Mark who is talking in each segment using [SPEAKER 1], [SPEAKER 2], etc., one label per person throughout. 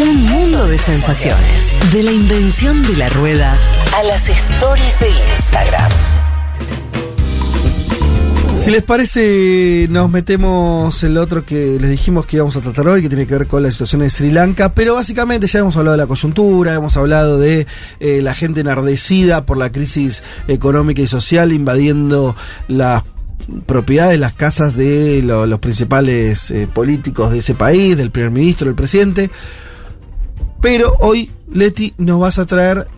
[SPEAKER 1] Un mundo de sensaciones. De la invención de la rueda a las stories de Instagram.
[SPEAKER 2] Si les parece, nos metemos en lo otro que les dijimos que íbamos a tratar hoy, que tiene que ver con la situación de Sri Lanka, pero básicamente ya hemos hablado de la coyuntura, hemos hablado de eh, la gente enardecida por la crisis económica y social invadiendo las propiedades, las casas de lo- los principales eh, políticos de ese país, del primer ministro, del presidente. Pero hoy, Leti, nos vas a traer,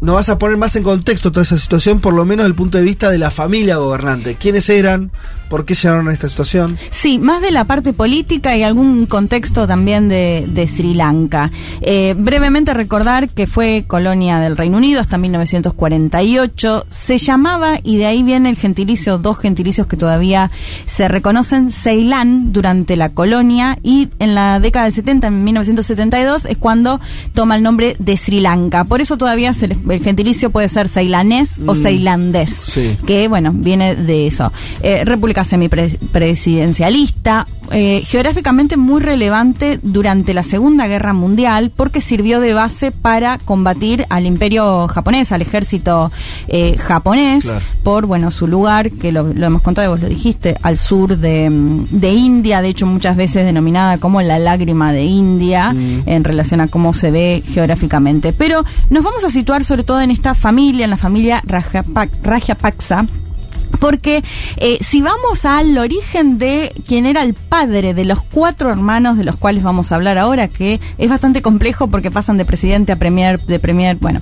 [SPEAKER 2] nos vas a poner más en contexto toda esa situación, por lo menos desde el punto de vista de la familia gobernante. ¿Quiénes eran? ¿Por qué llegaron a esta situación?
[SPEAKER 3] Sí, más de la parte política y algún contexto también de, de Sri Lanka. Eh, brevemente recordar que fue colonia del Reino Unido hasta 1948. Se llamaba, y de ahí viene el gentilicio, dos gentilicios que todavía se reconocen, Ceilán durante la colonia y en la década del 70, en 1972, es cuando toma el nombre de Sri Lanka. Por eso todavía se les- el gentilicio puede ser ceilanés o
[SPEAKER 2] Mm.
[SPEAKER 3] ceilandés
[SPEAKER 2] Sí.
[SPEAKER 3] que bueno, viene de eso. Eh, República semipresidencialista, eh, geográficamente muy relevante durante la Segunda Guerra Mundial porque sirvió de base para combatir al imperio japonés, al ejército eh, japonés,
[SPEAKER 2] Claro.
[SPEAKER 3] por bueno su lugar, que lo, lo hemos contado, vos lo dijiste, al sur de, mm, de India, de hecho muchas veces denominada como la lágrima de India,
[SPEAKER 2] Mm.
[SPEAKER 3] en relación a cómo se ve geográficamente. Pero nos vamos a situar sobre todo en esta familia, en la familia Rajapa- Rajapaksa. Porque eh, si vamos al origen de quién era el padre de los cuatro hermanos de los cuales vamos a hablar ahora, que es bastante complejo porque pasan de presidente a premier, de premier, bueno.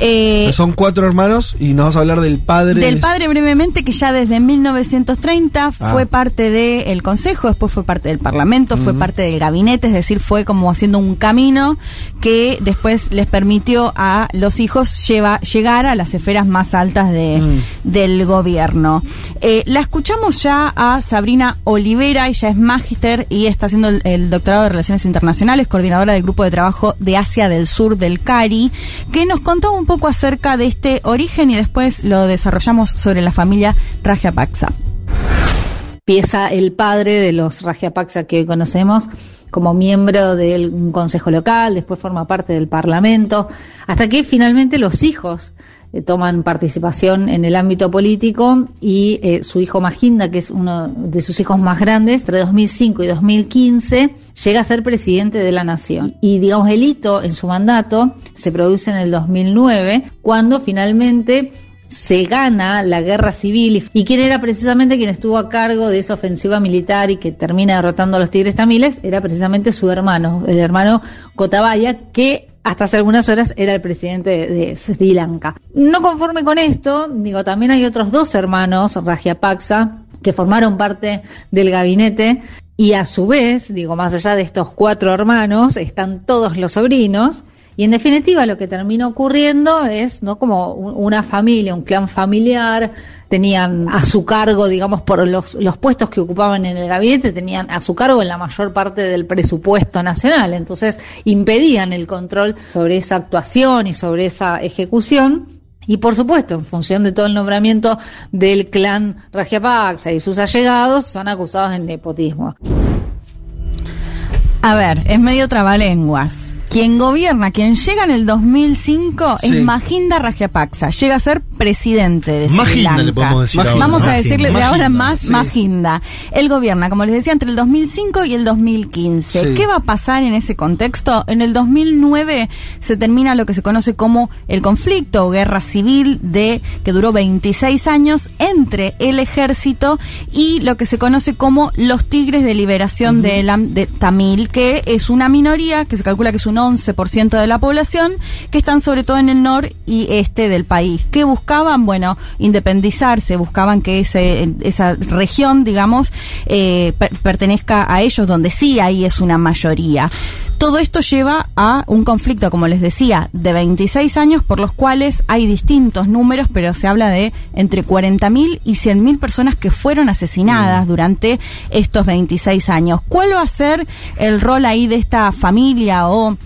[SPEAKER 3] Eh,
[SPEAKER 2] Son cuatro hermanos y nos vas a hablar del padre.
[SPEAKER 3] del
[SPEAKER 2] de-
[SPEAKER 3] padre brevemente, que ya desde 1930
[SPEAKER 2] Ah.
[SPEAKER 3] fue parte del Consejo, después fue parte del Parlamento, fue parte del gabinete, es decir, fue como haciendo un camino que después les permitió a los hijos lleva- llegar a las esferas más altas de,
[SPEAKER 2] Mm.
[SPEAKER 3] del gobierno. Eh, la escuchamos ya a Sabrina Olivera, ella es magíster y está haciendo el, doctorado de Relaciones Internacionales, coordinadora del Grupo de Trabajo de Asia del Sur del CARI, que nos contó un poco acerca de este origen y después lo desarrollamos sobre la familia Rajapaksa.
[SPEAKER 4] empieza el padre de los Rajapaksa que hoy conocemos como miembro del consejo local, después forma parte del parlamento, hasta que finalmente los hijos eh, toman participación en el ámbito político y eh, su hijo Mahinda, que es uno de sus hijos más grandes, entre 2005 y 2015, llega a ser presidente de la nación. Y digamos, el hito en su mandato se produce en el 2009, cuando finalmente se gana la guerra civil y quién era precisamente quien estuvo a cargo de esa ofensiva militar y que termina derrotando a los tigres tamiles era precisamente su hermano, el hermano Gotabaya, que hasta hace algunas horas era el presidente de, Sri Lanka. No conforme con esto, digo, también hay otros dos hermanos, Rajapaksa, que formaron parte del gabinete y a su vez, digo, más allá de estos cuatro hermanos, están todos los sobrinos. Y en definitiva lo que termina ocurriendo es, ¿no? Como un- una familia, un clan familiar, tenían a su cargo, digamos, por los, los puestos que ocupaban en el gabinete, tenían a su cargo la mayor parte del presupuesto nacional. Entonces impedían el control sobre esa actuación y sobre esa ejecución. Y por supuesto, en función de todo el nombramiento del clan Rajapaksa y sus allegados, son acusados de nepotismo.
[SPEAKER 3] A ver, es medio trabalenguas. Quien gobierna, quien llega en el 2005
[SPEAKER 2] Sí.
[SPEAKER 3] es Mahinda Rajapaksa. Llega a ser presidente de Sri
[SPEAKER 5] Mahinda
[SPEAKER 3] Lanka.
[SPEAKER 5] le podemos decir ahora.
[SPEAKER 3] Vamos a decirle de ahora más
[SPEAKER 5] sí.
[SPEAKER 3] Mahinda. Él gobierna, como les decía, entre el 2005 y el 2015.
[SPEAKER 2] Sí.
[SPEAKER 3] ¿Qué va a pasar en ese contexto? En el 2009 se termina lo que se conoce como el conflicto o guerra civil de que duró 26 años entre el ejército y lo que se conoce como los Tigres de Liberación de, de Tamil, que es una minoría que se calcula que es un 11% de la población, que están sobre todo en el nor y este del país. ¿Qué buscaban? Bueno, independizarse, buscaban que ese, esa región, digamos, eh, per- pertenezca a ellos, donde sí ahí es una mayoría. Todo esto lleva a un conflicto, como les decía, de 26 años, por los cuales hay distintos números, pero se habla de entre 40.000 y 100.000 personas que fueron asesinadas durante estos 26 años. ¿Cuál va a ser el rol ahí de esta familia o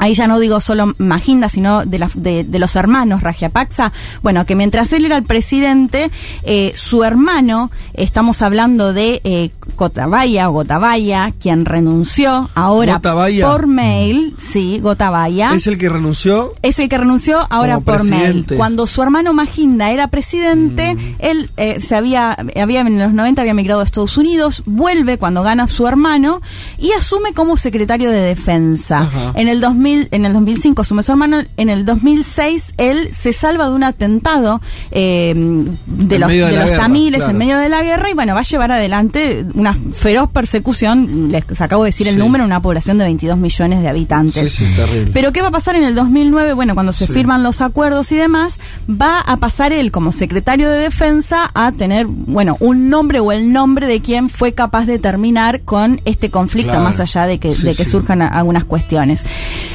[SPEAKER 3] ahí ya no digo solo Maginda, sino de, la- de, de los hermanos Rajapaksa, bueno, que mientras él era el presidente, eh, su hermano, estamos hablando de eh, Gotabaya o Gotabaya, quien renunció ahora
[SPEAKER 2] Gotabaya.
[SPEAKER 3] por mail, sí, Gotabaya.
[SPEAKER 2] Es el que renunció.
[SPEAKER 3] Es el que renunció ahora por mail. Cuando su hermano Maginda era presidente,
[SPEAKER 2] Mm.
[SPEAKER 3] él eh, se había, había en los 90 había migrado a Estados Unidos, vuelve cuando gana su hermano y asume como secretario de defensa.
[SPEAKER 2] Ajá.
[SPEAKER 3] En el 2000, en el 2005 asume su hermano, en el 2006 él se salva de un atentado eh, de los,
[SPEAKER 2] de
[SPEAKER 3] los
[SPEAKER 2] guerra,
[SPEAKER 3] tamiles
[SPEAKER 2] claro.
[SPEAKER 3] en medio de la guerra y bueno, va a llevar adelante una feroz persecución, les acabo de decir el
[SPEAKER 2] Sí.
[SPEAKER 3] número, una población de 22 millones de habitantes.
[SPEAKER 2] Sí, sí, terrible.
[SPEAKER 3] Pero ¿qué va a pasar en el 2009? Bueno, cuando se firman los acuerdos y demás, va a pasar él como secretario de defensa a tener, bueno, un nombre o el nombre de quien fue capaz de terminar con este conflicto,
[SPEAKER 2] Claro.
[SPEAKER 3] más allá de que, de que surjan algunas cuestiones.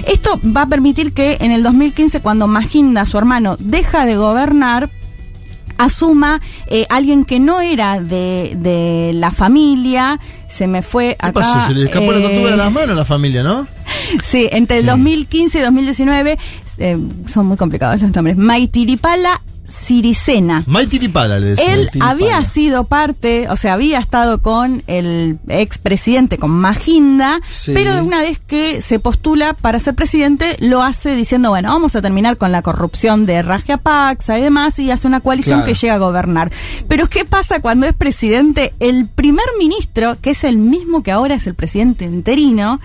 [SPEAKER 3] Esto va a permitir que en el 2015, cuando Maginda, su hermano, deja de gobernar, asuma eh, alguien que no era de, de la familia, se me fue
[SPEAKER 5] ¿Qué
[SPEAKER 3] acá.
[SPEAKER 5] pasó? Se le escapó la tortuga de
[SPEAKER 3] eh,
[SPEAKER 5] las manos a la familia, ¿no?
[SPEAKER 3] Sí, entre el 2015 y 2019 eh, son muy complicados los nombres. Maitiripala Siricena.
[SPEAKER 5] Maitiripala le decía.
[SPEAKER 3] Él había sido parte, o sea, había estado con el expresidente, con Maginda,
[SPEAKER 2] Sí.
[SPEAKER 3] pero una vez que se postula para ser presidente, lo hace diciendo, bueno, vamos a terminar con la corrupción de Rajapaksa y demás, y hace una coalición
[SPEAKER 2] Claro.
[SPEAKER 3] que llega a gobernar. Pero ¿qué pasa cuando es presidente? El primer ministro, que es el mismo que ahora es el presidente interino,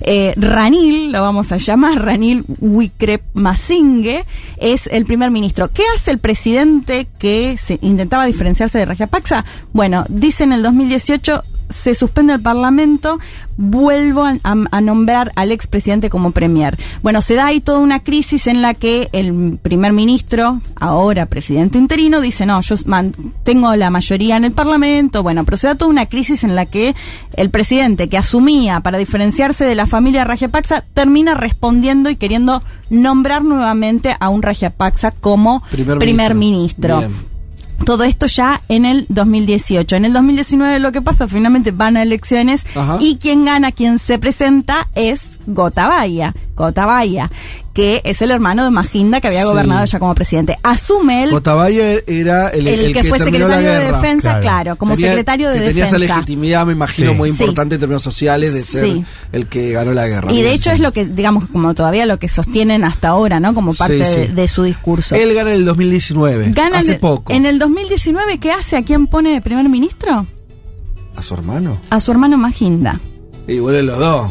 [SPEAKER 3] eh, Ranil, lo vamos a llamar, Ranil Wickremesinghe, es el primer ministro. ¿Qué hace el presidente que se intentaba diferenciarse de Rajapaksa? Bueno, dice en el 2018 se suspende el Parlamento, vuelvo a, a- a nombrar al expresidente como premier. Bueno, se da ahí toda una crisis en la que el primer ministro, ahora presidente interino, dice, no, yo tengo la mayoría en el Parlamento, bueno, pero se da toda una crisis en la que el presidente que asumía para diferenciarse de la familia Rajapaksa termina respondiendo y queriendo nombrar nuevamente a un Rajapaksa como
[SPEAKER 2] Primer
[SPEAKER 3] primer,
[SPEAKER 2] ministro.
[SPEAKER 3] ministro. Todo esto ya en el 2018. En el 2019 lo que pasa, finalmente van a elecciones
[SPEAKER 2] Ajá.
[SPEAKER 3] y quien gana, quien se presenta es Gotabaya. Gotabaya, que es el hermano de Maginda que había
[SPEAKER 2] Sí.
[SPEAKER 3] gobernado ya como presidente. Asume él,
[SPEAKER 2] Cotabaya era el,
[SPEAKER 3] el,
[SPEAKER 2] el
[SPEAKER 3] que, fue secretario de defensa,
[SPEAKER 5] Claro.
[SPEAKER 3] claro, como
[SPEAKER 2] Tenía-
[SPEAKER 3] secretario de
[SPEAKER 2] que tenía
[SPEAKER 3] defensa.
[SPEAKER 2] esa legitimidad, me imagino,
[SPEAKER 5] Sí.
[SPEAKER 2] muy
[SPEAKER 3] Sí.
[SPEAKER 2] importante en términos sociales de ser
[SPEAKER 3] Sí.
[SPEAKER 2] el que ganó la guerra.
[SPEAKER 3] Y de hecho es lo que, digamos, como todavía lo que sostienen hasta ahora, ¿no? Como parte
[SPEAKER 2] Sí,
[SPEAKER 3] de,
[SPEAKER 2] sí.
[SPEAKER 3] de su discurso.
[SPEAKER 2] Él gana en el 2019.
[SPEAKER 3] Gana
[SPEAKER 2] hace
[SPEAKER 3] en el,
[SPEAKER 2] poco.
[SPEAKER 3] En el 2019, ¿qué hace? ¿A quién pone de primer ministro?
[SPEAKER 2] ¿A su hermano?
[SPEAKER 3] A su hermano Maginda.
[SPEAKER 2] Y vuelven los dos.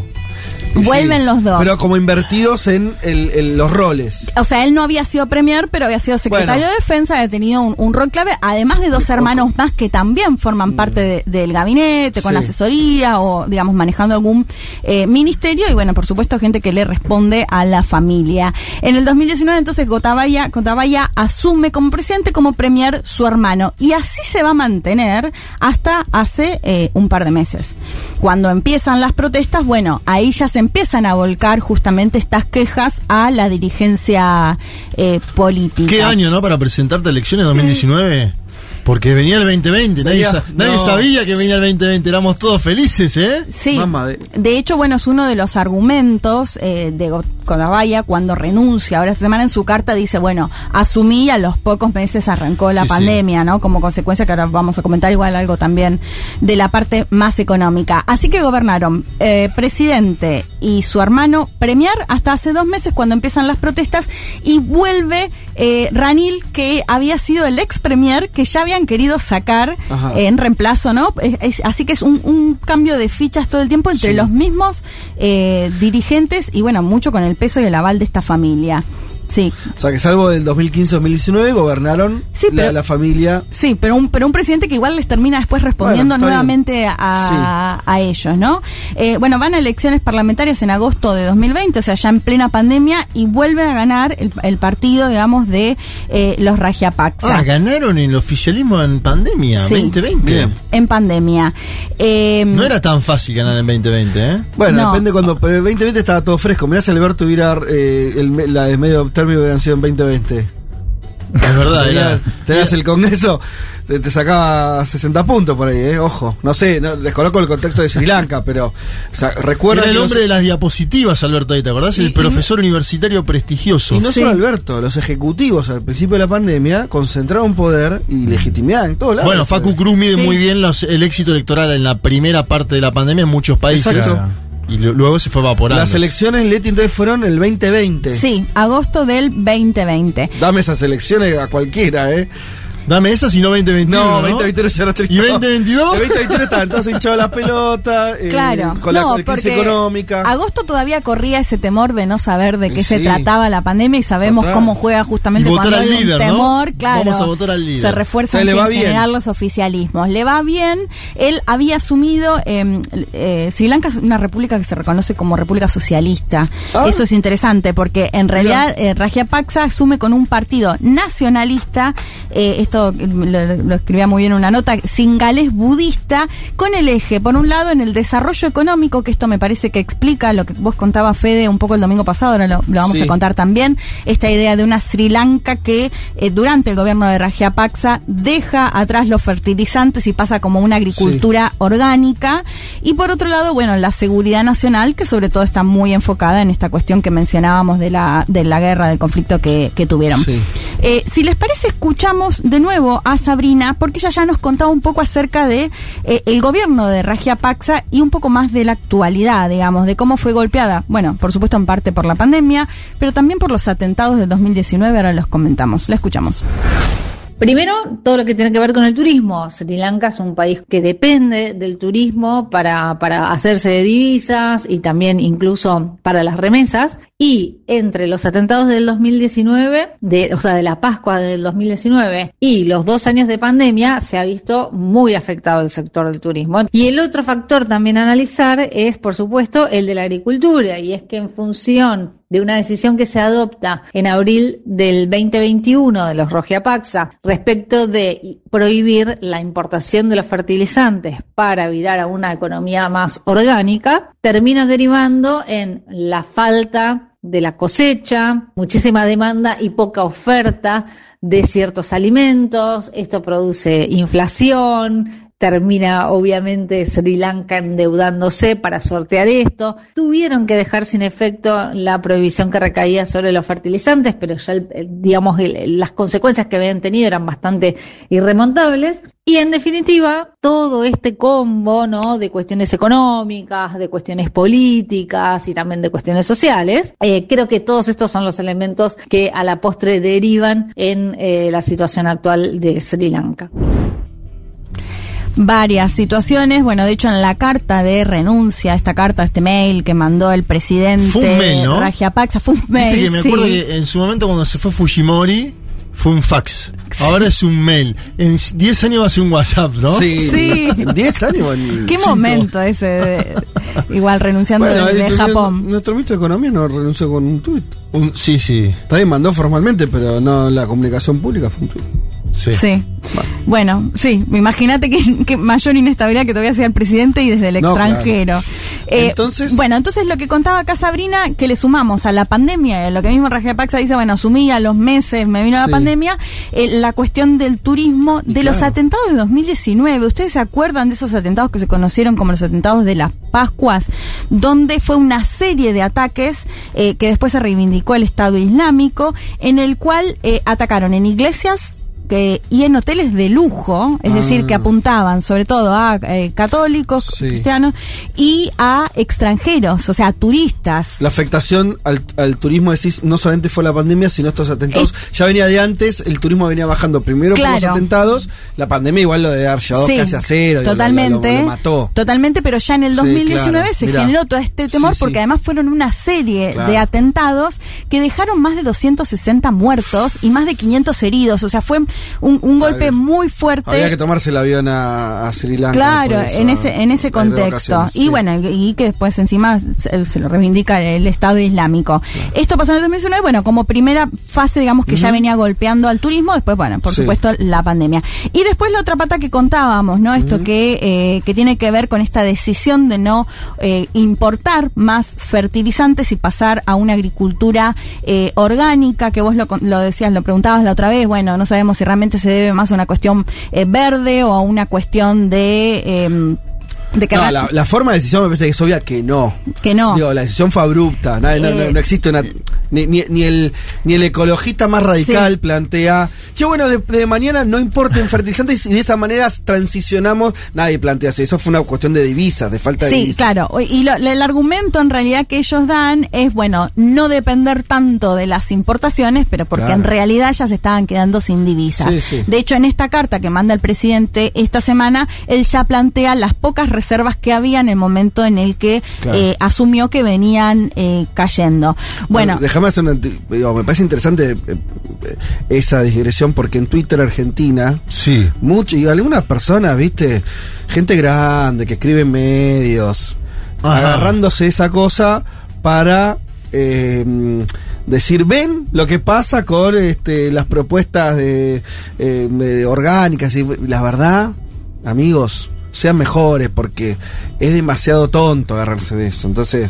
[SPEAKER 3] Vuelven los dos.
[SPEAKER 2] Pero como invertidos en, el- en los roles.
[SPEAKER 3] O sea, él no había sido premier, pero había sido secretario
[SPEAKER 2] Bueno.
[SPEAKER 3] de defensa, había tenido un, un rol clave, además de dos hermanos más que también forman parte de- del gabinete, con
[SPEAKER 2] Mm. Sí.
[SPEAKER 3] asesoría o, digamos, manejando algún eh, ministerio y, bueno, por supuesto, gente que le responde a la familia. En el 2019, entonces, Gotabaya, Gotabaya asume como presidente, como premier su hermano. Y así se va a mantener hasta hace eh, un par de meses. Cuando empiezan las protestas, bueno, ahí ya se empiezan a volcar justamente estas quejas a la dirigencia eh, política.
[SPEAKER 5] ¿Qué año, no? Para presentarte a elecciones 2019. Porque venía el 2020. Nadie,
[SPEAKER 2] Venía-
[SPEAKER 5] sa- nadie sabía que venía el 2020. Éramos todos felices, ¿eh?
[SPEAKER 3] Sí,
[SPEAKER 2] Mamá de-
[SPEAKER 3] de hecho, bueno, es uno de los argumentos eh, de Godabaya cuando renuncia. Ahora esta semana en su carta dice, bueno, asumí a los pocos meses arrancó la
[SPEAKER 5] Sí, sí.
[SPEAKER 3] pandemia, ¿no? Como consecuencia que ahora vamos a comentar igual algo también de la parte más económica. Así que gobernaron eh, presidente y su hermano Premier hasta hace dos meses cuando empiezan las protestas y vuelve eh, Ranil que había sido el ex premier que ya habían querido sacar
[SPEAKER 2] Ajá.
[SPEAKER 3] en reemplazo, ¿no? Es- es- así que es un, un cambio de fichas todo el tiempo entre
[SPEAKER 2] Sí.
[SPEAKER 3] los mismos eh, dirigentes y bueno, mucho con el peso y el aval de esta familia. Sí,
[SPEAKER 2] O sea que salvo del 2015-2019 gobernaron
[SPEAKER 3] Sí,
[SPEAKER 2] la,
[SPEAKER 3] pero-
[SPEAKER 2] la familia.
[SPEAKER 3] sí, pero un, pero un presidente que igual les termina después respondiendo
[SPEAKER 2] Bueno,
[SPEAKER 3] nuevamente a, a ellos, ¿no? Eh, bueno, van a elecciones parlamentarias en agosto de 2020, o sea, ya en plena pandemia, y vuelve a ganar el, el partido, digamos, de eh, los Rajapaksa.
[SPEAKER 5] Ah, ganaron el oficialismo en pandemia,
[SPEAKER 3] Sí.
[SPEAKER 5] 2020.
[SPEAKER 2] Bien.
[SPEAKER 3] en pandemia. Eh,
[SPEAKER 5] No era tan fácil ganar en 2020, ¿eh?
[SPEAKER 2] Bueno,
[SPEAKER 3] No.
[SPEAKER 2] depende cuando. Pero el 2020 estaba todo fresco. Mirá si Alberto hubiera. eh, el, la de medio término hubiera sido en 2020.
[SPEAKER 5] Es verdad,
[SPEAKER 2] Tenías,
[SPEAKER 5] era-
[SPEAKER 2] tenías el Congreso, te, te sacaba 60 puntos por ahí, eh, ojo. No sé, no, desconozco el contexto de Sri Lanka, pero o sea, recuerda
[SPEAKER 5] Era el hombre
[SPEAKER 2] los-
[SPEAKER 5] de las diapositivas, Alberto, ahí, ¿te acordás?
[SPEAKER 2] Y-
[SPEAKER 5] El
[SPEAKER 2] y-
[SPEAKER 5] profesor universitario prestigioso.
[SPEAKER 2] Y no
[SPEAKER 3] Sí.
[SPEAKER 2] solo Alberto, los ejecutivos al principio de la pandemia concentraron poder y legitimidad en todos lados.
[SPEAKER 5] Bueno, Facu Cruz mide
[SPEAKER 3] Sí.
[SPEAKER 5] muy bien los- el éxito electoral en la primera parte de la pandemia en muchos países.
[SPEAKER 2] Exacto.
[SPEAKER 5] Y luego se fue evaporando.
[SPEAKER 2] Las elecciones, Leti, entonces fueron el 2020.
[SPEAKER 3] Sí, agosto del 2020.
[SPEAKER 2] Dame esas elecciones a cualquiera, ¿eh?
[SPEAKER 5] Dame esas y no 2021.
[SPEAKER 2] No,
[SPEAKER 5] ¿no?
[SPEAKER 2] 2021 ya no
[SPEAKER 5] ¿Y 2022?
[SPEAKER 2] El 2021 estaban todos hinchados la pelota. eh,
[SPEAKER 3] Claro,
[SPEAKER 2] Con la
[SPEAKER 3] no,
[SPEAKER 2] la crisis
[SPEAKER 3] porque
[SPEAKER 2] económica.
[SPEAKER 3] Agosto todavía corría ese temor de no saber de qué
[SPEAKER 2] Sí.
[SPEAKER 3] se trataba la pandemia y sabemos
[SPEAKER 2] Total.
[SPEAKER 3] cómo juega justamente
[SPEAKER 5] Y votar
[SPEAKER 3] cuando
[SPEAKER 5] al
[SPEAKER 3] hay un
[SPEAKER 5] líder, ¿no?
[SPEAKER 3] temor, claro.
[SPEAKER 5] Vamos a votar al líder.
[SPEAKER 3] Se refuerzan
[SPEAKER 2] bien.
[SPEAKER 3] general los oficialismos. Le va bien. Él había asumido eh, eh, Sri Lanka es una república que se reconoce como república socialista.
[SPEAKER 2] Ah.
[SPEAKER 3] Eso es interesante porque en realidad eh, Rajapaksa asume con un partido nacionalista, eh, esto lo, lo escribía muy bien en una nota, singalés budista, con el eje, por un lado, en el desarrollo económico, que esto me parece que explica lo que vos contabas, Fede, un poco el domingo pasado, ahora lo, lo vamos
[SPEAKER 2] Sí.
[SPEAKER 3] a contar también, esta idea de una Sri Lanka que eh, durante el gobierno de Rajapaksa deja atrás los fertilizantes y pasa como una agricultura orgánica. Y por otro lado, bueno, la seguridad nacional, que sobre todo está muy enfocada en esta cuestión que mencionábamos de la, de la guerra, del conflicto que, que tuvieron.
[SPEAKER 2] Sí.
[SPEAKER 3] Eh, si les parece, escuchamos de nuevo a Sabrina, porque ella ya nos contaba un poco acerca de eh, el gobierno de Rajapaksa y un poco más de la actualidad, digamos, de cómo fue golpeada. Bueno, por supuesto en parte por la pandemia, pero también por los atentados del 2019, ahora los comentamos. La escuchamos.
[SPEAKER 4] Primero, todo lo que tiene que ver con el turismo. Sri Lanka es un país que depende del turismo para, para hacerse de divisas y también incluso para las remesas. Y entre los atentados del 2019, de, o sea, de la Pascua del 2019 y los dos años de pandemia, se ha visto muy afectado el sector del turismo. Y el otro factor también a analizar es, por supuesto, el de la agricultura. Y es que en función de una decisión que se adopta en abril del 2021 de los Rogiapaxa respecto de prohibir la importación de los fertilizantes para virar a una economía más orgánica, termina derivando en la falta de la cosecha, muchísima demanda y poca oferta de ciertos alimentos. Esto produce inflación, termina obviamente Sri Lanka endeudándose para sortear esto. Tuvieron que dejar sin efecto la prohibición que recaía sobre los fertilizantes, pero ya, digamos, las consecuencias que habían tenido eran bastante irremontables. Y en definitiva, todo este combo, ¿no? De cuestiones económicas, de cuestiones políticas y también de cuestiones sociales, eh, creo que todos estos son los elementos que a la postre derivan en eh, la situación actual de Sri Lanka.
[SPEAKER 3] Varias situaciones. Bueno, de hecho, en la carta de renuncia, esta carta, este mail que mandó el presidente
[SPEAKER 5] Fue un mail, ¿no?
[SPEAKER 3] Rajapaksa, fue un mail.
[SPEAKER 5] Viste que me
[SPEAKER 3] sí.
[SPEAKER 5] acuerdo que en su momento cuando se fue Fujimori fue un fax. Ahora es un mail. En 10 años va a ser un WhatsApp, ¿no?
[SPEAKER 2] Sí.
[SPEAKER 3] Sí.
[SPEAKER 2] En 10 años.
[SPEAKER 3] Qué
[SPEAKER 2] cinco.
[SPEAKER 3] momento ese, de- igual renunciando
[SPEAKER 2] Bueno,
[SPEAKER 3] desde
[SPEAKER 2] ahí,
[SPEAKER 3] Japón.
[SPEAKER 2] Nuestro ministro de Economía no renunció con un tuit.
[SPEAKER 5] Un- sí, sí.
[SPEAKER 2] También mandó formalmente, pero no la comunicación pública fue un tuit.
[SPEAKER 5] Sí.
[SPEAKER 3] Sí. Bueno, sí, imagínate que, que mayor inestabilidad que todavía sea el presidente y desde el
[SPEAKER 2] No,
[SPEAKER 3] extranjero. Eh,
[SPEAKER 2] Entonces-
[SPEAKER 3] Bueno, entonces lo que contaba acá Sabrina, que le sumamos a la pandemia, lo que mismo Paxa dice, bueno, asumí a los meses, me vino la pandemia, eh, la cuestión del turismo, de los atentados de 2019. ¿Ustedes se acuerdan de esos atentados que se conocieron como los atentados de las Pascuas? Donde fue una serie de ataques eh, que después se reivindicó el Estado Islámico, en el cual eh, atacaron en iglesias, que- y en hoteles de lujo, es
[SPEAKER 2] Ah.
[SPEAKER 3] decir, que apuntaban sobre todo a eh, católicos,
[SPEAKER 2] Sí.
[SPEAKER 3] cristianos y a extranjeros, o sea, a turistas.
[SPEAKER 2] La afectación al, al turismo, decís, no solamente fue la pandemia, sino estos atentados. Ya venía de antes, el turismo venía bajando primero por
[SPEAKER 3] Claro.
[SPEAKER 2] los atentados. La pandemia igual lo de haber llevado
[SPEAKER 3] Sí,
[SPEAKER 2] casi a cero. lo-
[SPEAKER 3] Totalmente.
[SPEAKER 2] Lo, lo mató.
[SPEAKER 3] Totalmente, pero ya en el
[SPEAKER 2] Sí,
[SPEAKER 3] 2019
[SPEAKER 2] claro,
[SPEAKER 3] se
[SPEAKER 2] mirá.
[SPEAKER 3] generó todo este temor
[SPEAKER 2] Sí, sí.
[SPEAKER 3] porque además fueron una serie
[SPEAKER 2] Claro.
[SPEAKER 3] de atentados que dejaron más de 260 muertos y más de 500 heridos. O sea, fue un, un golpe muy fuerte.
[SPEAKER 2] Había que tomarse el avión a, a Sri Lanka.
[SPEAKER 3] Claro, en ese en ese contexto. y
[SPEAKER 2] sí.
[SPEAKER 3] bueno, y, que después encima se, se lo reivindica el Estado Islámico. Esto pasó en el 2019, bueno, como primera fase, digamos, que ya venía golpeando al turismo, después, bueno, por
[SPEAKER 2] Sí.
[SPEAKER 3] supuesto, la pandemia. Y después la otra pata que contábamos, ¿no? Esto que, eh, que tiene que ver con esta decisión de no eh, importar más fertilizantes y pasar a una agricultura eh, orgánica, que vos lo, lo decías, lo preguntabas la otra vez, bueno, no sabemos si realmente se debe más a una cuestión eh, verde o a una cuestión de... de que
[SPEAKER 2] No,
[SPEAKER 3] real-
[SPEAKER 2] la, la forma de decisión me parece que es obvia que no.
[SPEAKER 3] que no.
[SPEAKER 2] Digo, la decisión fue abrupta. No,
[SPEAKER 3] Eh,
[SPEAKER 2] no existe una. Ni, ni- ni el, ni el ecologista más radical
[SPEAKER 3] Sí.
[SPEAKER 2] plantea. Che, bueno, de, de mañana no importen fertilizantes y de esa manera transicionamos. Nadie plantea así. Eso fue una cuestión de divisas, de falta de
[SPEAKER 3] Sí,
[SPEAKER 2] divisas.
[SPEAKER 3] claro. Y lo- el argumento en realidad que ellos dan es, bueno, no depender tanto de las importaciones, pero porque
[SPEAKER 2] Claro.
[SPEAKER 3] en realidad ya se estaban quedando sin divisas.
[SPEAKER 2] Sí, sí.
[SPEAKER 3] De hecho, en esta carta que manda el presidente esta semana, él ya plantea las pocas reservas que había en el momento en el que
[SPEAKER 2] Claro.
[SPEAKER 3] eh, asumió que venían eh, cayendo. Bueno,
[SPEAKER 2] déjame hacer una. digo, me parece interesante eh, eh, esa digresión porque en Twitter Argentina.
[SPEAKER 5] Sí.
[SPEAKER 2] Mucho, y algunas personas, viste, gente grande que escribe en medios,
[SPEAKER 5] Ajá.
[SPEAKER 2] agarrándose esa cosa para eh, decir, ven lo que pasa con este, las propuestas de, eh, de orgánicas. Y la verdad, amigos, sean mejores porque es demasiado tonto agarrarse de eso. Entonces,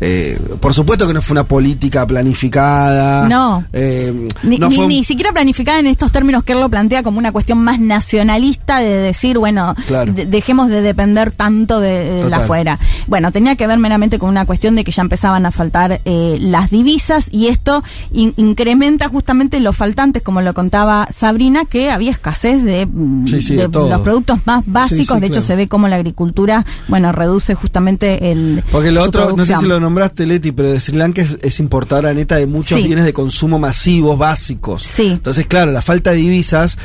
[SPEAKER 2] eh, por supuesto que no fue una política planificada.
[SPEAKER 3] No.
[SPEAKER 2] eh,
[SPEAKER 3] Ni,
[SPEAKER 2] no
[SPEAKER 3] ni-
[SPEAKER 2] fue un-
[SPEAKER 3] ni siquiera planificada en estos términos que él lo plantea como una cuestión más nacionalista de decir, bueno,
[SPEAKER 2] Claro.
[SPEAKER 3] de- dejemos de depender tanto de, de la afuera. Bueno, tenía que ver meramente con una cuestión de que ya empezaban a faltar eh, las divisas y esto in- incrementa justamente los faltantes, como lo contaba Sabrina, que había escasez de, mm,
[SPEAKER 2] Sí, sí, de
[SPEAKER 3] de
[SPEAKER 2] todo.
[SPEAKER 3] los productos más básicos.
[SPEAKER 2] sí,
[SPEAKER 3] de hecho,
[SPEAKER 2] claro.
[SPEAKER 3] se ve como la agricultura, bueno, reduce justamente el.
[SPEAKER 2] Porque lo otro, no sé
[SPEAKER 3] producción.
[SPEAKER 2] si lo nombraste, Leti, pero de Sri Lanka es, es importadora neta de muchos
[SPEAKER 3] Sí.
[SPEAKER 2] bienes de consumo masivos, básicos.
[SPEAKER 3] Sí.
[SPEAKER 2] Entonces, claro, la falta de divisas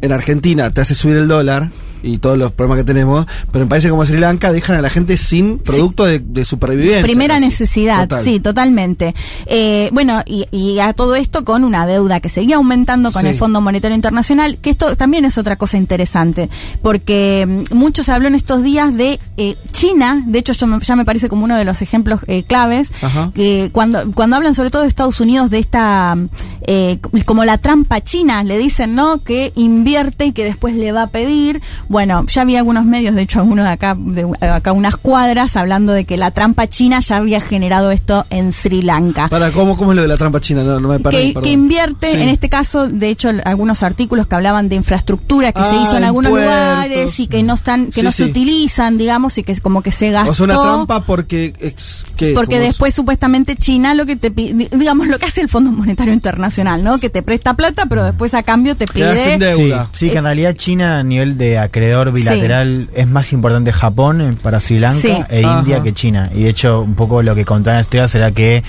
[SPEAKER 2] en Argentina te hace subir el dólar y todos los problemas que tenemos, pero en países como Sri Lanka dejan a la gente sin producto de, de supervivencia.
[SPEAKER 3] Primera necesidad,
[SPEAKER 2] Total.
[SPEAKER 3] sí, totalmente. Eh, bueno, y, y a todo esto con una deuda que seguía aumentando con
[SPEAKER 2] Sí.
[SPEAKER 3] el Fondo Monetario Internacional, que esto también es otra cosa interesante, porque mm, mucho se habló en estos días de eh, China, de hecho yo me- ya me parece como uno de los ejemplos eh, claves,
[SPEAKER 2] Ajá.
[SPEAKER 3] que cuando, cuando hablan sobre todo de Estados Unidos de esta, mm, eh, como la trampa china, le dicen, ¿no? Que invierte y que después le va a pedir. Bueno, ya había algunos medios, de hecho algunos de acá, de acá unas cuadras, hablando de que la trampa china ya había generado esto en Sri Lanka.
[SPEAKER 2] Para, ¿cómo, ¿cómo es lo de la trampa china? No, no me
[SPEAKER 3] Que, que invierte,
[SPEAKER 2] Sí.
[SPEAKER 3] en este caso, de hecho, algunos artículos que hablaban de infraestructura que se
[SPEAKER 2] Ah,
[SPEAKER 3] hizo en
[SPEAKER 2] en
[SPEAKER 3] algunos
[SPEAKER 2] puertos.
[SPEAKER 3] lugares y que no están, que
[SPEAKER 2] Sí,
[SPEAKER 3] no se
[SPEAKER 2] sí.
[SPEAKER 3] utilizan, digamos, y que es como que se gastó.
[SPEAKER 2] O sea, una trampa porque... ex- ¿qué?
[SPEAKER 3] Porque
[SPEAKER 2] ¿Cómo es?
[SPEAKER 3] después supuestamente China lo que te pide, digamos lo que hace el Fondo Monetario Internacional, ¿no? Que te presta plata, pero después a cambio te pide
[SPEAKER 2] sin
[SPEAKER 6] Sí,
[SPEAKER 2] deuda.
[SPEAKER 6] sí, que en realidad China a nivel de acreedor bilateral es más importante Japón eh, para Sri Lanka
[SPEAKER 3] Sí.
[SPEAKER 6] e
[SPEAKER 2] Ajá.
[SPEAKER 6] India que China. Y de hecho, un poco lo que contaba Estrella será que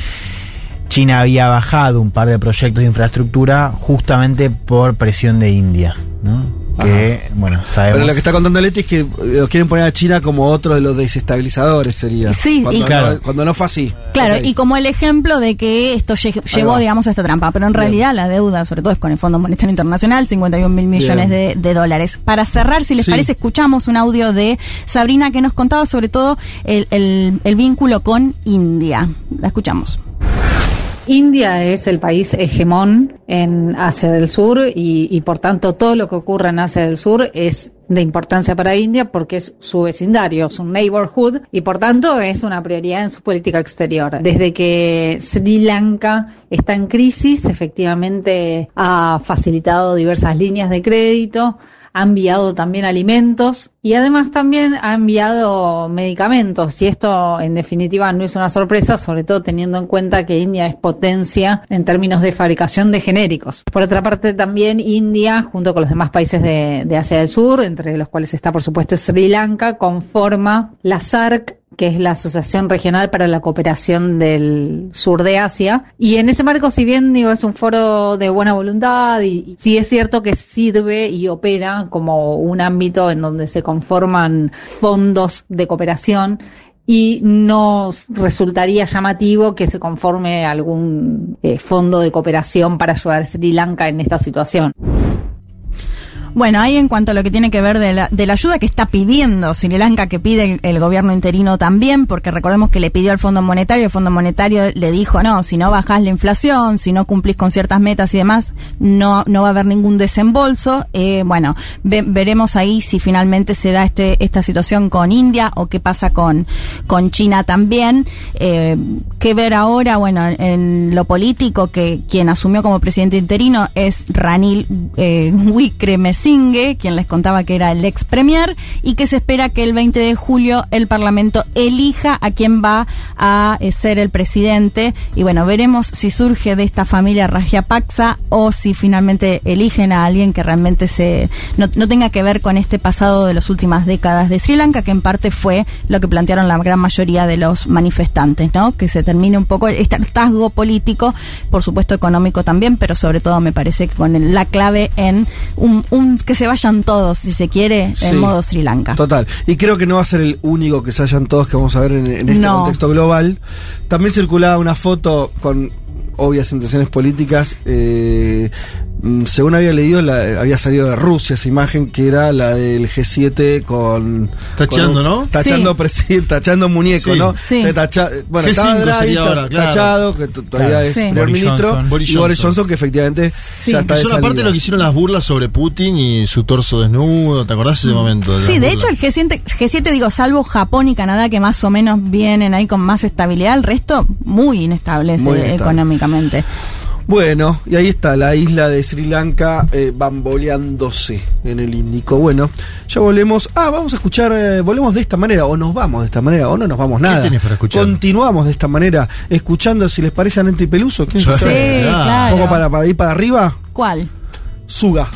[SPEAKER 6] China había bajado un par de proyectos de infraestructura justamente por presión de India. ¿no? Que, bueno, sabemos.
[SPEAKER 2] Pero lo que está contando Leti es que eh, lo quieren poner a China como otro de los desestabilizadores, sería.
[SPEAKER 3] Sí,
[SPEAKER 2] cuando,
[SPEAKER 3] y-
[SPEAKER 2] no,
[SPEAKER 6] Claro.
[SPEAKER 2] cuando no fue así.
[SPEAKER 3] Claro, y como el ejemplo de que esto lle- llevó, digamos, a esta trampa. Pero en
[SPEAKER 2] Bien.
[SPEAKER 3] realidad la deuda, sobre todo es con el Fondo Monetario Internacional, 51 mil millones de, dólares. Para cerrar, si les
[SPEAKER 2] Sí.
[SPEAKER 3] parece, escuchamos un audio de Sabrina que nos contaba sobre todo el, el- el vínculo con India. La escuchamos.
[SPEAKER 4] India es el país hegemón en Asia del Sur y, y, por tanto todo lo que ocurre en Asia del Sur es de importancia para India porque es su vecindario, su neighborhood y por tanto es una prioridad en su política exterior. Desde que Sri Lanka está en crisis, efectivamente ha facilitado diversas líneas de crédito, ha enviado también alimentos y además también ha enviado medicamentos. Y esto en definitiva no es una sorpresa, sobre todo teniendo en cuenta que India es potencia en términos de fabricación de genéricos. Por otra parte también India, junto con los demás países de, de Asia del Sur, entre los cuales está por supuesto Sri Lanka, conforma la SARC, que es la Asociación Regional para la Cooperación del Sur de Asia. Y en ese marco, si bien digo, es un foro de buena voluntad y, y sí es cierto que sirve y opera como un ámbito en donde se conforman fondos de cooperación, y nos resultaría llamativo que se conforme algún eh, fondo de cooperación para ayudar a Sri Lanka en esta situación.
[SPEAKER 3] Bueno, ahí en cuanto a lo que tiene que ver de la, de la ayuda que está pidiendo Sri Lanka, que pide el, gobierno interino también, porque recordemos que le pidió al Fondo Monetario, el Fondo Monetario le dijo, no, si no bajás la inflación, si no cumplís con ciertas metas y demás, no, no va a haber ningún desembolso. Eh, bueno, ve- veremos ahí si finalmente se da este, esta situación con India o qué pasa con, con China también. Eh, ¿Qué ver ahora? Bueno, en lo político, que quien asumió como presidente interino es Ranil eh, Wickremesinghe, quien les contaba que era el ex premier, y que se espera que el 20 de julio el Parlamento elija a quien va a eh, ser el presidente. Y bueno, veremos si surge de esta familia Rajapaksa o si finalmente eligen a alguien que realmente se no, no tenga que ver con este pasado de las últimas décadas de Sri Lanka, que en parte fue lo que plantearon la gran mayoría de los manifestantes, ¿no? Que se termine un poco este hartazgo político, por supuesto económico también, pero sobre todo me parece que con la clave en un- que se vayan todos, si se quiere,
[SPEAKER 4] Sí.
[SPEAKER 3] en modo Sri Lanka.
[SPEAKER 4] Total. Y creo que no va a ser el único que se hayan todos que vamos a ver en, en este
[SPEAKER 3] No.
[SPEAKER 4] contexto global. También circulaba una foto con obvias intenciones políticas. eh, según había leído, la- había salido de Rusia esa imagen que era la del G7 con.
[SPEAKER 5] Tacheando,
[SPEAKER 4] con un-
[SPEAKER 3] Sí.
[SPEAKER 5] ¿no?
[SPEAKER 4] Tachando, presi- tachando muñeco,
[SPEAKER 5] Sí.
[SPEAKER 4] ¿no?
[SPEAKER 3] Sí.
[SPEAKER 4] Que tacha- bueno,
[SPEAKER 5] G5
[SPEAKER 4] estaba Draghi
[SPEAKER 5] sería
[SPEAKER 4] ta-
[SPEAKER 5] ahora, claro.
[SPEAKER 4] tachado, que todavía
[SPEAKER 6] Claro.
[SPEAKER 4] es
[SPEAKER 3] Sí.
[SPEAKER 4] primer
[SPEAKER 6] Boris
[SPEAKER 4] ministro.
[SPEAKER 6] Johnson.
[SPEAKER 5] Boris
[SPEAKER 4] y Boris
[SPEAKER 5] Johnson.
[SPEAKER 4] Johnson, que efectivamente
[SPEAKER 3] Sí.
[SPEAKER 4] ya está
[SPEAKER 5] Que
[SPEAKER 4] de
[SPEAKER 5] son aparte lo que hicieron las burlas sobre Putin y su torso desnudo. ¿Te acordás ese momento?
[SPEAKER 3] Mm. Sí, de
[SPEAKER 5] burlas?
[SPEAKER 3] hecho el G7, G7, digo, salvo Japón y Canadá que más o menos vienen ahí con más estabilidad, el resto muy inestables
[SPEAKER 4] Muy
[SPEAKER 3] eh,
[SPEAKER 4] inestable.
[SPEAKER 3] económicamente.
[SPEAKER 4] Bueno, y ahí está la isla de Sri Lanka eh, bamboleándose en el Índico. Bueno, ya volvemos. Ah, vamos a escuchar, eh, volvemos de esta manera, o nos vamos de esta manera, o no nos vamos nada.
[SPEAKER 5] tenés para escuchar?
[SPEAKER 4] Continuamos de esta manera, escuchando si les parece a Nente y Peluso. ¿Quieren
[SPEAKER 5] Sí,
[SPEAKER 4] escuchar?
[SPEAKER 3] Sí,
[SPEAKER 5] claro.
[SPEAKER 3] claro.
[SPEAKER 4] Un poco para, para ir para arriba.
[SPEAKER 3] ¿Cuál?
[SPEAKER 4] Suga.